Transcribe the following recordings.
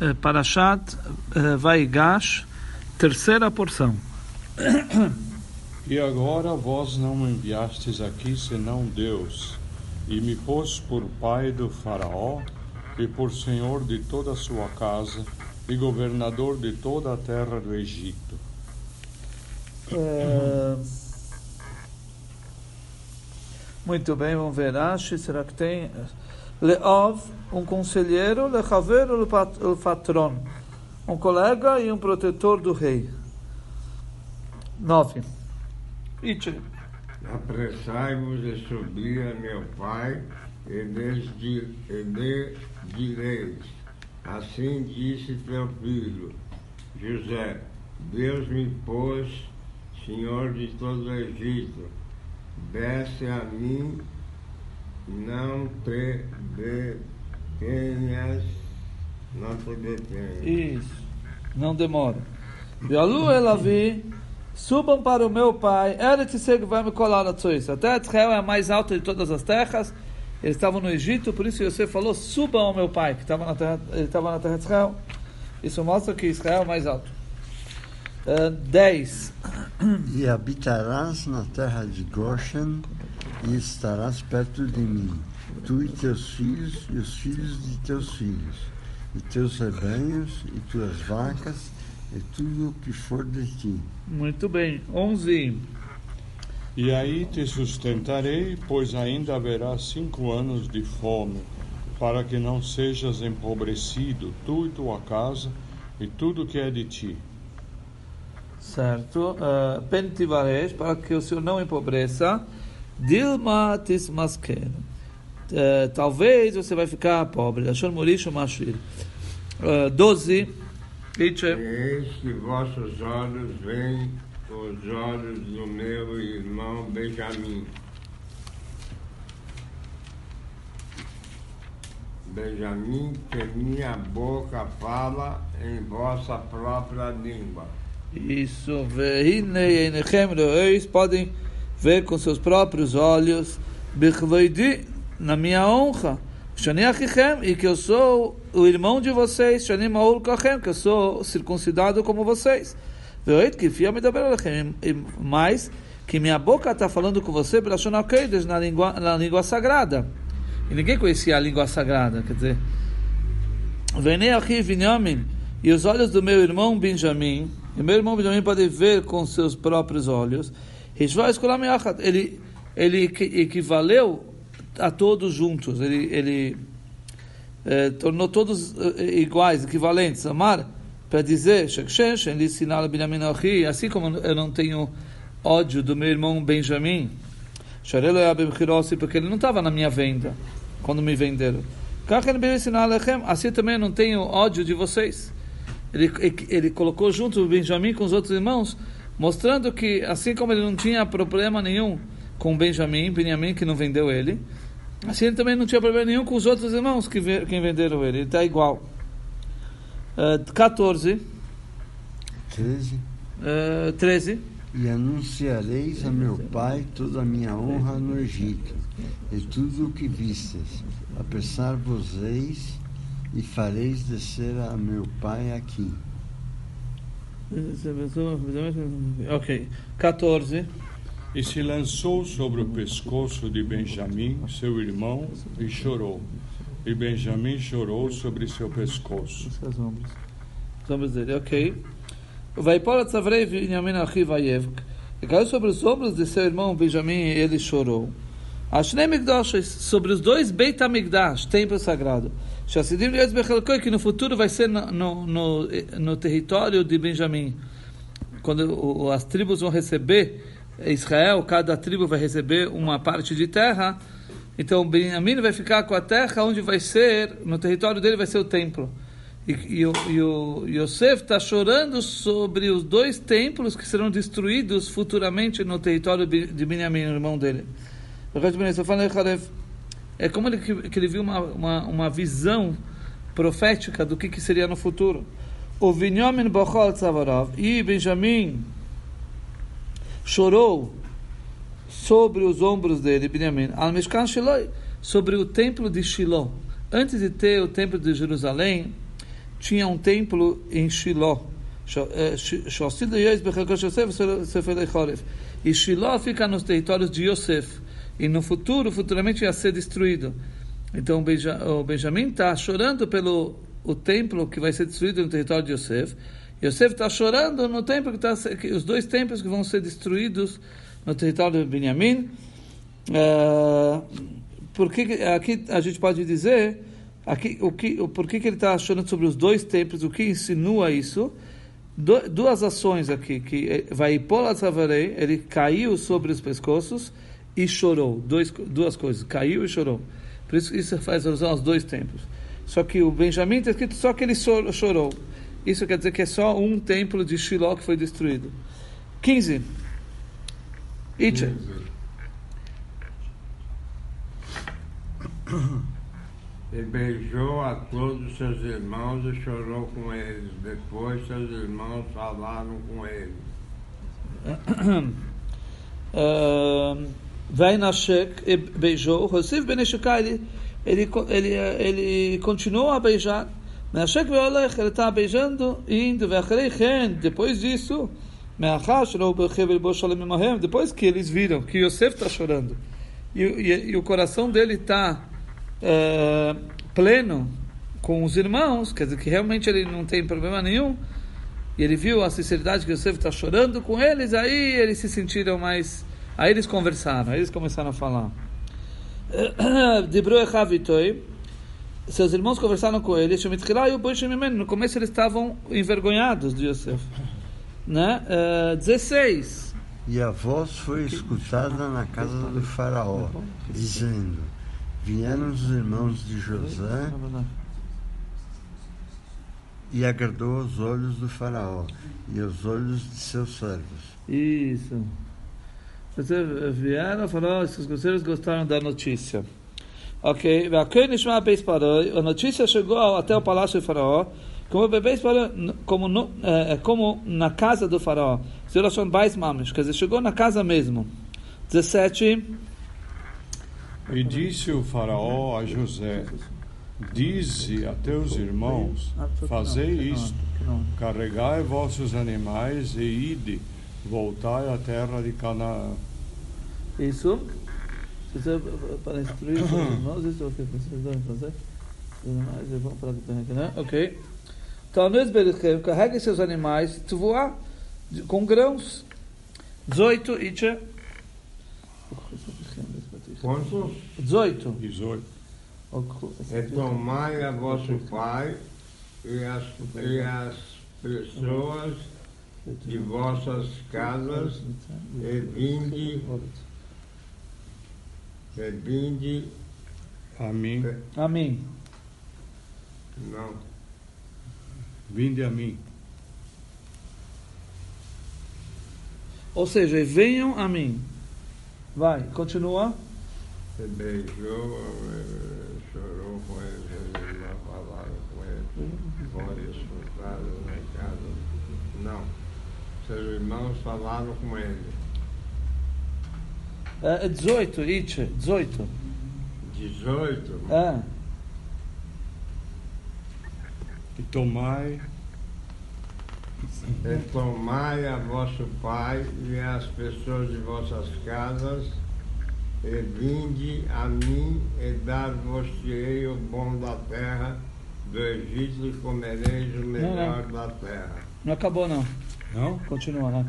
uh, Parashat uh, Vaigash, terceira porção. E agora vós não me enviastes aqui senão Deus, e me pôs por pai do Faraó, e por senhor de toda a sua casa, e governador de toda a terra do Egito. Uh, muito bem, vamos ver. Acho, será que tem? Leov, um conselheiro, lechaver, o patron, um colega e um protetor do rei. Nove. Itche. Apressai-vos e subi a meu pai, e lhes direis. Assim disse teu filho, José: Deus me pôs senhor de todo o Egito. Desce a mim, não te detenhas, não te detenhas. Isso, não demora. Bealu Elavi, subam para o meu pai, Eretz vai me colar na Tzois. A terra de Israel é a mais alta de todas as terras. Eles estavam no Egito, por isso você falou: subam ao meu pai, que estava na terra, ele estava na terra de Israel. Isso mostra que Israel é o mais alto. 10. E habitarás na terra de Goshen e estarás perto de mim, tu e teus filhos e os filhos de teus filhos, e teus rebanhos e tuas vacas e tudo o que for de ti. Muito bem. 11. E aí te sustentarei, pois ainda haverá cinco anos de fome, para que não sejas empobrecido, tu e tua casa, e tudo que é de ti certo? Uh, Pentivaresh, para que o senhor não empobreça. Dilma tismasken. Uh, talvez você vai ficar pobre. Achou Morisho Mashvir. Uh, 12. Eis que vossos olhos veem os olhos do meu irmão Benjamim. Benjamim, que minha boca fala em vossa própria língua. Isso, podem ver com seus próprios olhos, na minha honra, e que eu sou o irmão de vocês, que eu sou circuncidado como vocês. Mas que minha boca está falando com você na língua, na língua sagrada. E ninguém conhecia a língua sagrada, quer dizer. E os olhos do meu irmão Benjamim, e meu irmão Benjamin pode ver com seus próprios olhos. Ele, ele equivaleu a todos juntos. Ele, ele eh, tornou todos eh, iguais, equivalentes. Amar, para dizer, Benjamin assim como eu não tenho ódio do meu irmão Benjamin, porque ele não estava na minha venda, quando me venderam. Assim também eu não tenho ódio de vocês ele, ele colocou junto o Benjamim com os outros irmãos, mostrando que, assim como ele não tinha problema nenhum com Benjamim, Benjamim que não vendeu ele, assim ele também não tinha problema nenhum com os outros irmãos que, que venderam ele. Ele está igual. Uh, 14. 13. Uh, 13. E anunciareis a meu pai toda a minha honra no Egito, e tudo o que vistes. Apressar-vos-eis e fareis descer a meu pai aqui. Ok. 14. E se lançou sobre o pescoço de Benjamim, seu irmão, e chorou. E Benjamim chorou sobre seu pescoço. Os ombros. Os ombros dele, ok. Vai para Tzavrei Benjamim Achivayevk. E caiu sobre os ombros de seu irmão Benjamim e ele chorou. Ashnei Migdosh, sobre os dois Beit HaMikdash, templo sagrado. Shassidim Lietz Bechelkoi, que no futuro vai ser no, no, no, no território de Benjamim. Quando o, as tribos vão receber Israel, cada tribo vai receber uma parte de terra. Então Benjamim vai ficar com a terra onde vai ser, no território dele vai ser o templo. E, e, o, e o Yosef está chorando sobre os dois templos que serão destruídos futuramente no território de Benjamim, irmão dele. É como ele, que ele viu uma, uma, uma visão profética do que, que seria no futuro. O Binyamin Bochol Tzavarov e Benjamin chorou sobre os ombros dele, Benjamin, al Mishkan Shiloi, sobre o templo de Shiloh. Antes de ter o templo de Jerusalém, tinha um templo em Shiló. E Shiló fica nos territórios de Yosef. E no futuro, futuramente ia ser destruído. Então o Benjamim está chorando pelo o templo que vai ser destruído no território de Yosef. Yosef está chorando no templo que, tá, que os dois templos que vão ser destruídos no território de Benjamim. Uh, porque aqui a gente pode dizer aqui o que o por que ele está chorando sobre os dois templos o que insinua isso Do, duas ações aqui que eh, vai savarei ele caiu sobre os pescoços e chorou. Dois, duas coisas. Caiu e chorou. Por isso isso faz alusão aos dois templos. Só que o Benjamim está escrito só que ele chorou. Isso quer dizer que é só um templo de Shiloh que foi destruído. 15 Itche. E beijou a todos seus irmãos e chorou com eles. Depois seus irmãos falaram com ele. Vai beijou. Rosif Ben ele, ele, ele, ele continuou a beijar. Menashek ve'olech, ele está beijando e indo. Depois disso, depois que eles viram que Yosef está chorando e, e, e, o coração dele está é, pleno com os irmãos, quer dizer que realmente ele não tem problema nenhum, e ele viu a sinceridade que Yosef está chorando com eles, aí eles se sentiram mais. Aí eles conversaram, aí eles começaram a falar. Seus irmãos conversaram com ele, no começo eles estavam envergonhados de Yosef. Né? Uh, eh, 16. E a voz foi escutada na casa do faraó, dizendo: Vieram os irmãos de José e agradou os olhos do faraó e os olhos de seus servos. Isso. Vieram, falou, esses gosteiros gostaram da notícia. Ok, a notícia chegou até o palácio do faraó, como bebês como, no, é, como na casa do faraó. Zerachon Bais Mamish, quer dizer, chegou na casa mesmo. 17. E disse o faraó a José, Dize a teus irmãos, fazei isto, carregai vossos animais e ide, voltai à terra de Canaã. Isso? Para instruir os irmãos, isso é o que vocês devem fazer? Ok. Talmud Berichem, carregue seus animais, voar com grãos. 18, Itcha. Quantos? 18. 18. É tomai a vosso pai e as, e as pessoas de vossas casas e vinde, e vinde a mim. A mim. Não. Vinde a mim. Ou seja, venham a mim. Vai, continua. Você beijou, eh, chorou com ele, não falaram com ele, foram expulsados na casa. Não. Seus irmãos falaram com ele. É 18, Itche, 18. 18? É. E tomai e tomai a vosso pai e as pessoas de vossas casas e vinde a mim e dar-vos-ei o bom da terra do Egito e comereis o melhor não, não. da terra. Não acabou não. Não? Continua, né?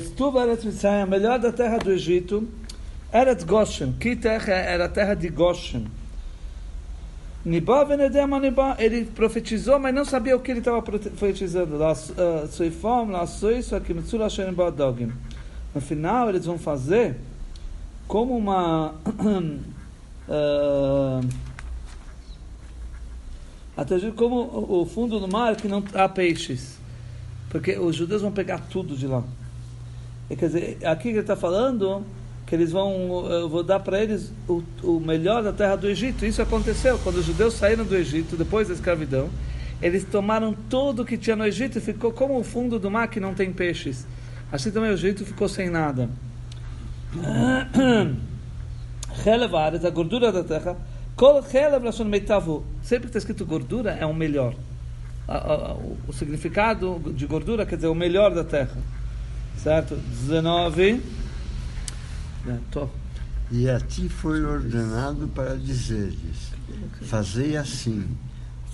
Estuva é, Eretz Mitzrayim, a melhor da terra do Egito, Eretz Goshen. Que terra era a terra de Goshen? Ele profetizou, mas não sabia o que ele estava profetizando. No final, eles vão fazer como uma. uh, até como o fundo do mar que não há peixes. Porque os judeus vão pegar tudo de lá. E, quer dizer, aqui ele está falando que eles vão, eu vou dar para eles o, o melhor da terra do Egito. Isso aconteceu quando os judeus saíram do Egito depois da escravidão. Eles tomaram tudo que tinha no Egito e ficou como o fundo do mar que não tem peixes. Assim também o Egito ficou sem nada. Relevar a gordura da terra. Sempre que está escrito gordura, é o melhor. A, a, o, significado de gordura quer dizer o melhor da terra. Certo? 19. É, tô. E a ti foi ordenado para dizeres: Fazei assim: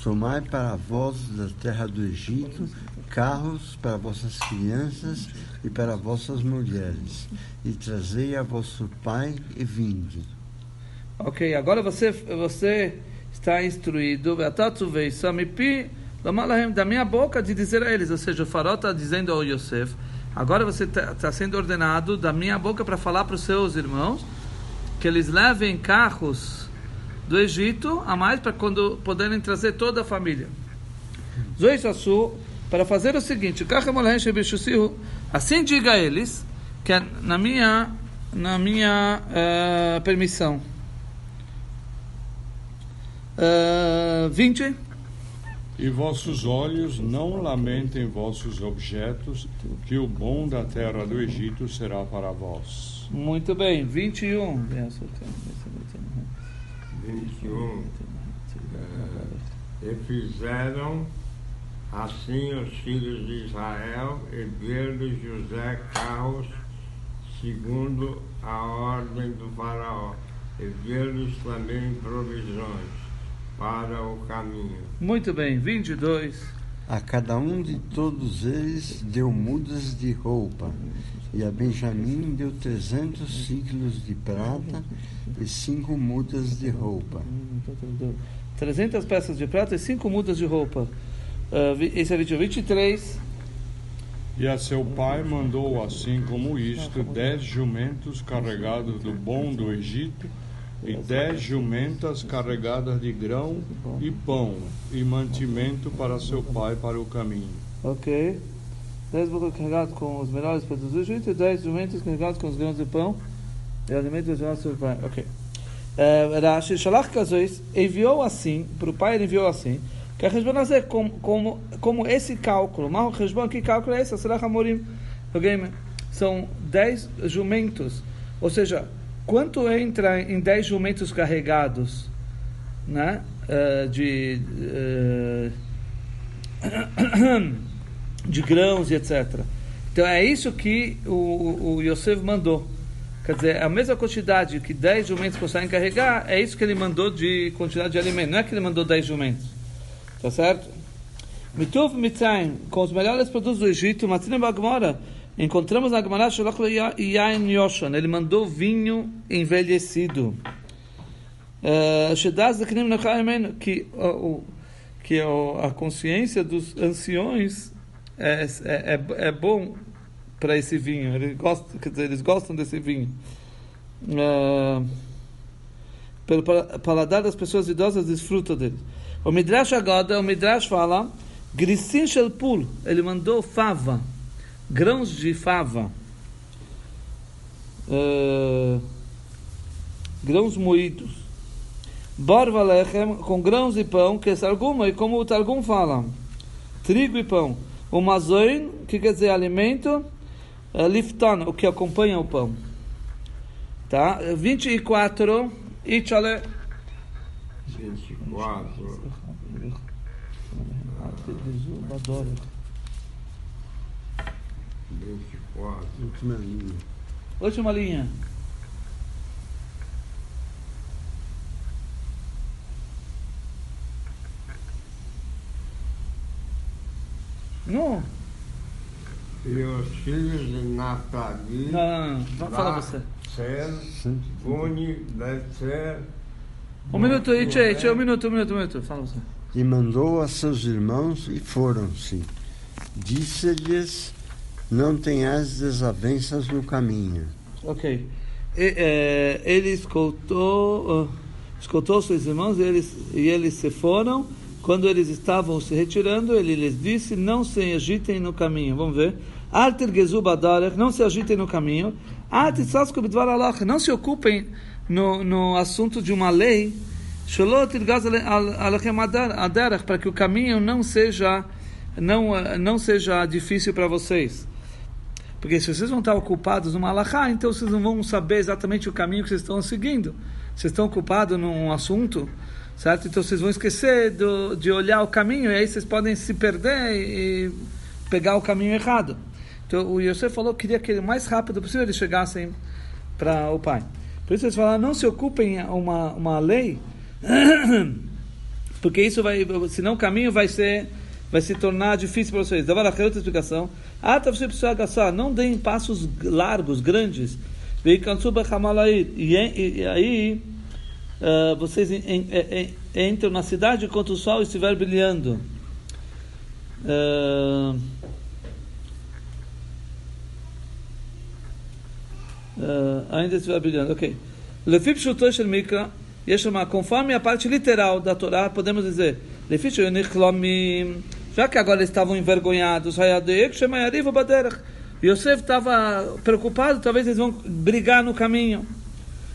tomai para vós da terra do Egito carros para vossas crianças e para vossas mulheres, e trazei a vosso pai e vinde. Ok, agora você, você está instruído, da minha boca de dizer a eles, ou seja, o farol está dizendo ao Yosef, agora você está tá sendo ordenado da minha boca para falar para os seus irmãos que eles levem carros do Egito a mais para quando poderem trazer toda a família. Zoisassu, para fazer o seguinte, assim diga a eles, que é na minha, na minha uh, permissão. Uh, 20. E vossos olhos não lamentem vossos objetos, que o bom da terra do Egito será para vós. Muito bem, 21. 21. É, e fizeram assim os filhos de Israel, e deu-lhe José carros segundo a ordem do faraó, e deu-lhes também provisões para o caminho. Muito bem, 22. A cada um de todos eles deu mudas de roupa, e a Benjamim deu trezentos ciclos de prata e cinco mudas de roupa. 300 peças de prata e cinco mudas de roupa. Uh, esse é 23. E a seu pai mandou, assim como isto, dez jumentos carregados do bom do Egito e dez jumentas carregadas de grão e pão e mantimento para seu pai para o caminho. Ok. Dez bocas carregadas com os melhores produtos do Egito e dez jumentas carregadas com os grãos de pão e alimento do seu pai. Ok. Uh, Rashi Shalach Kazois enviou assim, para o pai ele enviou assim, que a Rejbon como, como, como esse cálculo, mal Rejbon, que cálculo é esse? Será Hamorim? São dez jumentos, ou seja, quanto entra em 10 jumentos carregados né, uh, de, uh, de grãos e etc. Então é isso que o, o Yosef mandou. Quer dizer, a mesma quantidade que 10 jumentos conseguem carregar, é isso que ele mandou de quantidade de alimento. Não é que ele mandou 10 jumentos. Tá certo? Mituv Mitzrayim, com os melhores produtos do Egito, Matzina Bagmora, Encontramos na Gemara Shalach Yain Yoshan, ele mandou vinho envelhecido. Eh, que que a consciência dos anciões é, é, é, é bom para esse vinho. Eles gostam, quer dizer, eles gostam desse vinho. Uh, pelo paladar das pessoas idosas desfruta dele. O Midrash agora, o Midrash fala, Grisin Shelpul, ele mandou fava grãos de fava, uh, grãos moídos, barva lechem, com grãos de pão, que é sarguma, e como o Targum fala, trigo e pão. O mazoin, que quer dizer alimento, uh, liftan, o que acompanha o pão. Tá? 24, Ichale. 24. Última linha. Última linha. Não. E os filhos de Naftali. Não, não, não. Fala você. Ser, Betzer. Um minuto, Itche, um minuto, um minuto, um minuto. Fala você. E mandou a seus irmãos e foram-se. Disse-lhes não tenhas desavenças no caminho. Ok. E, é, ele escutou, uh, escutou seus irmãos e eles, e eles se foram. Quando eles estavam se retirando, ele lhes disse: Não se agitem no caminho. Vamos ver. Alter não se agitem no caminho. Não se ocupem no, no assunto de uma lei. Para que o caminho não seja, não, não seja difícil para vocês. Porque se vocês vão estar ocupados numa alahá, então vocês não vão saber exatamente o caminho que vocês estão seguindo. Vocês estão ocupados num assunto certo? Então vocês vão esquecer do, de olhar o caminho e aí vocês podem se perder e pegar o caminho errado. Então o Yosef falou que queria que o mais rápido possível eles chegassem para o pai. Por isso eles falaram, não se ocupem uma, uma lei, porque isso vai, senão o caminho vai ser vai se tornar difícil para vocês. Dava outra explicação. Ah, tá você precisa gastar, não deem passos largos, grandes. E aí uh, vocês entram na cidade enquanto o sol estiver brilhando. Uh, uh, ainda estiver brilhando, ok. Lefip Shutosh Mikra, conforme a parte literal da Torá, podemos dizer, Lefip já que agora estavam envergonhados, Yosef estava preocupado, talvez eles vão brigar no caminho.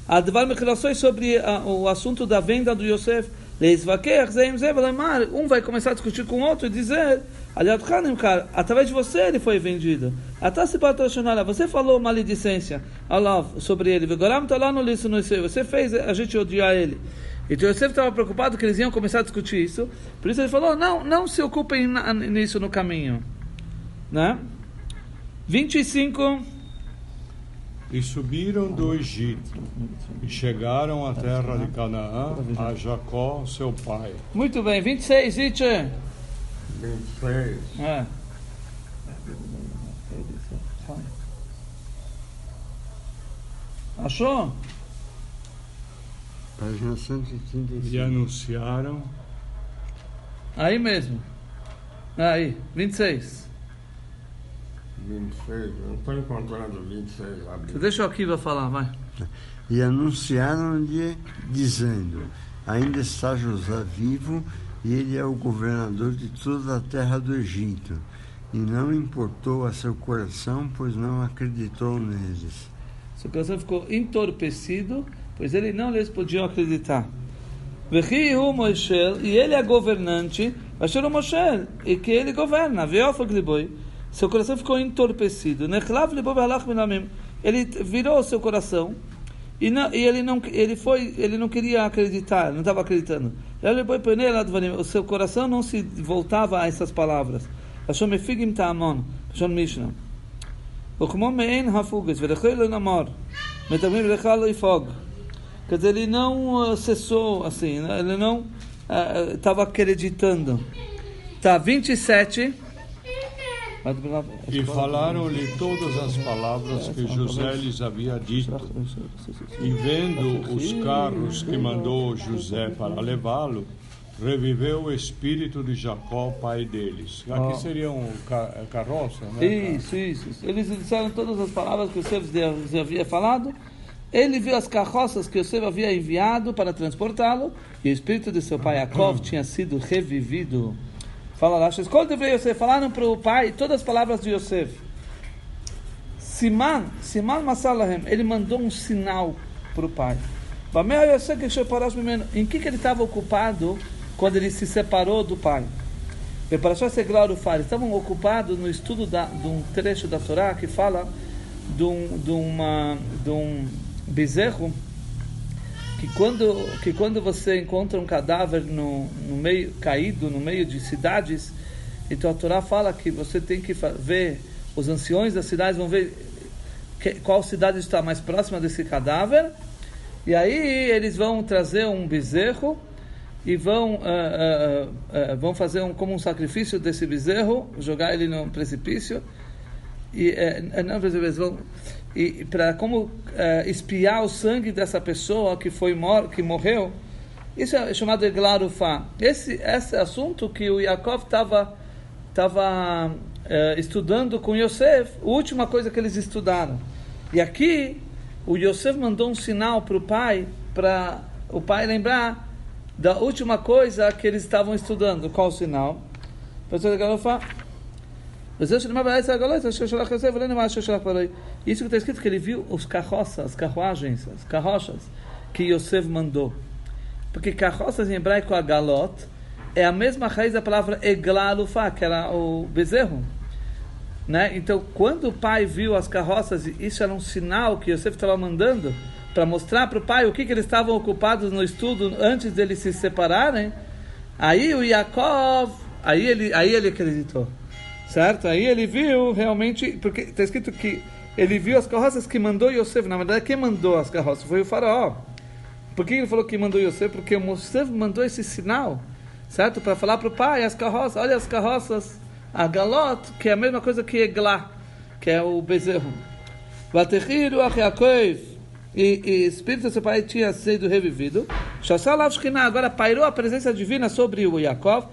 Advar Mechilações sobre a, o assunto da venda do Yosef. Um vai começar a discutir com o outro e dizer, através de você ele foi vendido. Você falou maledicência sobre ele. Você fez a gente odiar ele. Então Yosef estava preocupado que eles iam começar a discutir isso. Por isso ele falou: não, não se ocupem nisso no caminho. Né? 25. E subiram do Egito e chegaram à terra de Canaã, a Jacó, seu pai. Muito bem, 26, Itche. 26. É. Achou? Página 135. E anunciaram. Aí mesmo. Aí, 26. 26, não estou encontrando 26 lá. Deixa o Akiva falar, vai. E anunciaram-lhe, dizendo: Ainda está José vivo e ele é o governador de toda a terra do Egito. E não importou a seu coração, pois não acreditou neles. Seu coração ficou entorpecido pois ele não lhes podiam acreditar. E ele é governante, o Moshe, e que ele governa. Seu coração ficou entorpecido. Ele virou o seu coração e, não, e ele não ele foi ele não queria acreditar, não estava acreditando. O seu coração não se voltava a essas palavras. Achou me figim ta'amon, achou Mishnah. וכמו מעין הפוגס, ולכי לא נאמר, מטמאים לך לא יפוג. Quer dizer, ele não cessou, assim, né? ele não estava uh, acreditando. Tá, 27. E falaram-lhe todas as palavras que José lhes havia dito. E vendo os carros que mandou José para levá-lo, reviveu o espírito de Jacó, pai deles. Aqui seria um carroça, né? Isso, isso. Eles disseram todas as palavras que o havia falado ele viu as carroças que Yosef havia enviado para transportá-lo, e o espírito de seu pai Yaakov tinha sido revivido. Fala lá, quando deveria Yosef? Falaram para o pai todas as palavras de Yosef. Siman, Siman Masalahem, ele mandou um sinal para o pai. Em que, que ele estava ocupado quando ele se separou do pai? Estavam ocupados no estudo da, de um trecho da Torá que fala de, um, de, uma, de um bezerro que quando, que quando você encontra um cadáver no, no meio caído no meio de cidades, então a Torá fala que você tem que ver os anciões das cidades vão ver que, qual cidade está mais próxima desse cadáver e aí eles vão trazer um bezerro e vão uh, uh, uh, vão fazer um, como um sacrifício desse bezerro, jogar ele no precipício e uh, não, eles vão e para como uh, espiar o sangue dessa pessoa que foi mor que morreu isso é chamado de glarufá. Esse esse assunto que o Yaakov estava estava uh, estudando com Yosef a última coisa que eles estudaram. E aqui o Yosef mandou um sinal para o pai para o pai lembrar da última coisa que eles estavam estudando. Qual o sinal? Professor Galofá isso que está escrito que ele viu os carroças, as carruagens, as carroças que Yosef mandou. Porque carroças em hebraico, a galot, é a mesma raiz da palavra eglalufá, que era o bezerro. Né? Então, quando o pai viu as carroças, isso era um sinal que Yosef estava mandando para mostrar para o pai o que, que eles estavam ocupados no estudo antes deles se separarem, aí o Yaakov, aí ele, aí ele acreditou, certo? Aí ele viu realmente, porque está escrito que ele viu as carroças que mandou Yosef, na verdade quem mandou as carroças foi o faraó. Por que ele falou que mandou Yosef? Porque o Yosef mandou esse sinal, certo? Para falar para o pai, as carroças, olha as carroças, a galot, que é a mesma coisa que Eglá, que é o bezerro. Vatechiru Achiakov, e, e espírito do seu pai tinha sido revivido. Agora pairou a presença divina sobre o Yaakov,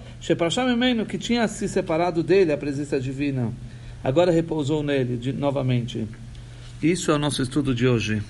que tinha se separado dele, a presença divina. Agora repousou nele de, novamente. Isso é o nosso estudo de hoje.